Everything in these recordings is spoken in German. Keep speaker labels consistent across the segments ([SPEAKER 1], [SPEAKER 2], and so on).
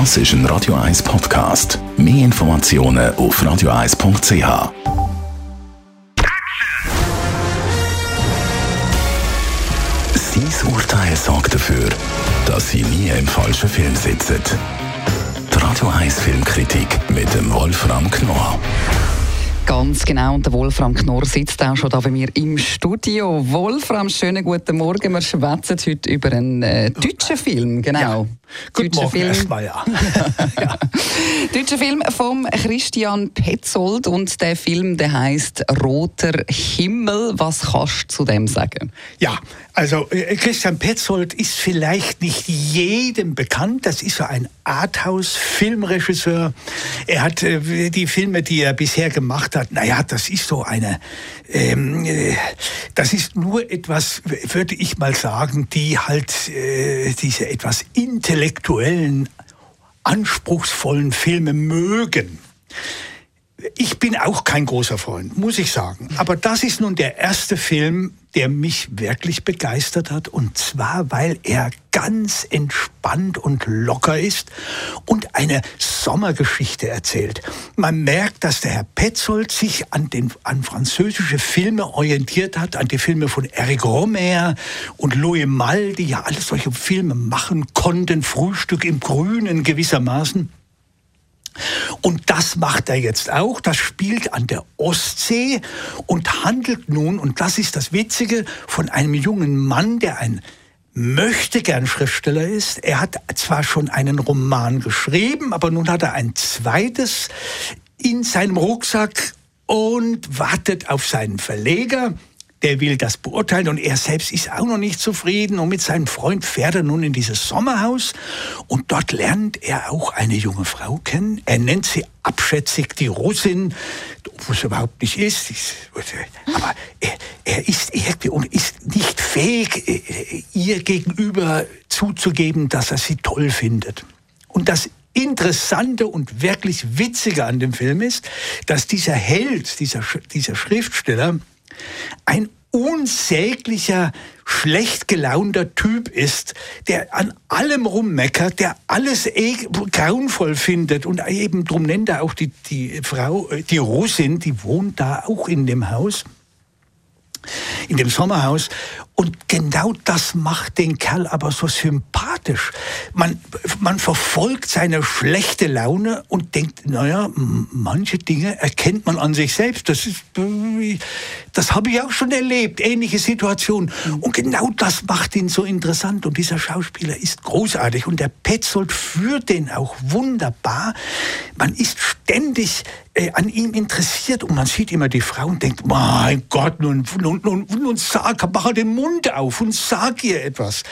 [SPEAKER 1] Das ist ein Radio 1 Podcast. Mehr Informationen auf radio1.ch. Sein Urteil sorgt dafür, dass Sie nie im falschen Film sitzen. Die Radio 1 Filmkritik mit dem Wolfram Knorr.
[SPEAKER 2] Ganz genau. Und der Wolfram Knorr sitzt auch schon da bei mir im Studio. Wolfram, schönen guten Morgen. Wir schwätzen heute über einen äh, deutschen Film. Genau. Ja.
[SPEAKER 3] Guten Morgen Film. erstmal, ja.
[SPEAKER 2] ja. Deutscher Film von Christian Petzold und der Film, der heißt Roter Himmel. Was kannst du zu dem sagen?
[SPEAKER 3] Ja, also äh, Christian Petzold ist vielleicht nicht jedem bekannt. Das ist so ein Arthouse-Filmregisseur. Er hat äh, die Filme, die er bisher gemacht hat, naja, das ist so eine, ähm, äh, das ist nur etwas, würde ich mal sagen, die halt äh, diese etwas intellektuellen, anspruchsvollen Filme mögen. Ich bin auch kein großer Freund, muss ich sagen. Aber das ist nun der erste Film, der mich wirklich begeistert hat. Und zwar, weil er ganz entspannt und locker ist und eine Sommergeschichte erzählt. Man merkt, dass der Herr Petzold sich an, den, an französische Filme orientiert hat, an die Filme von Eric Romer und Louis Malle, die ja alle solche Filme machen konnten. Frühstück im Grünen gewissermaßen. Und das macht er jetzt auch. Das spielt an der Ostsee und handelt nun, und das ist das Witzige, von einem jungen Mann, der ein möchte gern Schriftsteller ist. Er hat zwar schon einen Roman geschrieben, aber nun hat er ein zweites in seinem Rucksack und wartet auf seinen Verleger der will das beurteilen und er selbst ist auch noch nicht zufrieden und mit seinem Freund fährt er nun in dieses Sommerhaus und dort lernt er auch eine junge Frau kennen. Er nennt sie abschätzig die Russin, wo es überhaupt nicht ist. Aber er, er ist irgendwie und ist nicht fähig, äh, ihr gegenüber zuzugeben, dass er sie toll findet. Und das Interessante und wirklich Witzige an dem Film ist, dass dieser Held, dieser, dieser Schriftsteller, ein unsäglicher, schlecht gelaunter Typ ist, der an allem rummeckert, der alles eh grauenvoll findet und eben drum nennt er auch die, die Frau, äh, die Russin, die wohnt da auch in dem Haus in dem Sommerhaus. Und genau das macht den Kerl aber so sympathisch. Man, man verfolgt seine schlechte Laune und denkt, naja, manche Dinge erkennt man an sich selbst. Das das habe ich auch schon erlebt, ähnliche Situationen. Und genau das macht ihn so interessant. Und dieser Schauspieler ist großartig. Und der Petzold führt den auch wunderbar. Man ist ständig äh, an ihm interessiert und man sieht immer die Frau und denkt, mein Gott, nun, nun, nun, nun sag, mach den Mund auf und sag ihr etwas.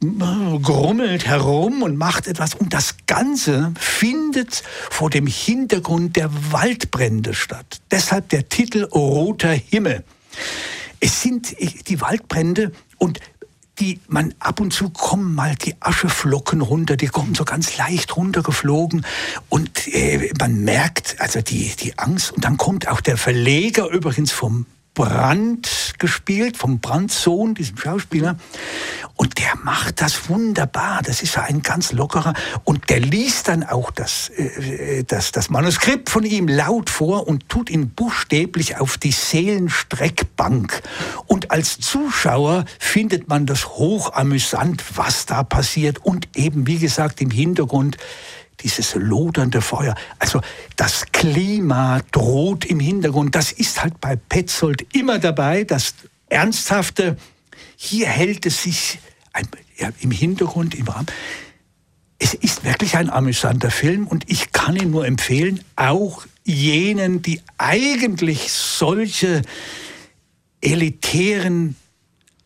[SPEAKER 3] Grummelt herum und macht etwas und das Ganze findet vor dem Hintergrund der Waldbrände statt. Deshalb der Titel Roter Himmel. Es sind die Waldbrände und die man ab und zu kommen mal die Ascheflocken runter, die kommen so ganz leicht runtergeflogen und äh, man merkt also die, die Angst und dann kommt auch der Verleger übrigens vom Brand gespielt, vom Brandsohn, diesem Schauspieler. Und der macht das wunderbar. Das ist ein ganz lockerer. Und der liest dann auch das, äh, das, das Manuskript von ihm laut vor und tut ihn buchstäblich auf die Seelenstreckbank. Und als Zuschauer findet man das hochamüsant, was da passiert. Und eben, wie gesagt, im Hintergrund dieses lodernde Feuer. Also das Klima droht im Hintergrund. Das ist halt bei Petzold immer dabei, das Ernsthafte. Hier hält es sich im Hintergrund, im Rahmen. Es ist wirklich ein amüsanter Film und ich kann ihn nur empfehlen, auch jenen, die eigentlich solche elitären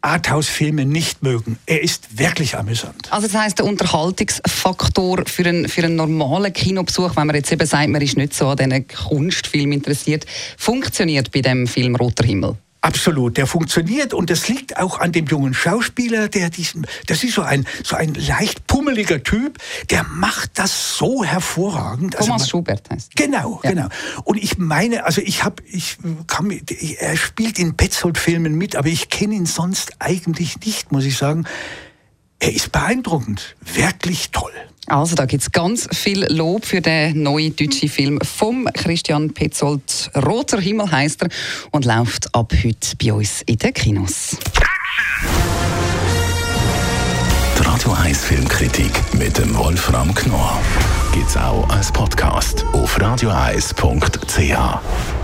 [SPEAKER 3] Arthouse-Filme nicht mögen. Er ist wirklich amüsant.
[SPEAKER 2] Also das heißt, der Unterhaltungsfaktor für einen, für einen normalen Kinobesuch, wenn man jetzt eben sagt, man ist nicht so an diesen Kunstfilmen interessiert, funktioniert bei dem Film Roter Himmel?
[SPEAKER 3] Absolut, der funktioniert und das liegt auch an dem jungen Schauspieler, der diesen, das ist so ein, so ein leicht pummeliger Typ, der macht das so hervorragend.
[SPEAKER 2] Also Thomas also man, Schubert heißt.
[SPEAKER 3] Genau, ja. genau. Und ich meine, also ich habe, ich kann, er spielt in Petzold-Filmen mit, aber ich kenne ihn sonst eigentlich nicht, muss ich sagen. Er ist beeindruckend, wirklich toll.
[SPEAKER 2] Also da gibt es ganz viel Lob für den neuen deutschen Film vom Christian Petzold. Roter Himmel heißt er und läuft ab heute bei uns in den Kinos.
[SPEAKER 1] Die Radio 1 Filmkritik mit dem Wolfram Knorr gibt es auch als Podcast auf radioeis.ch.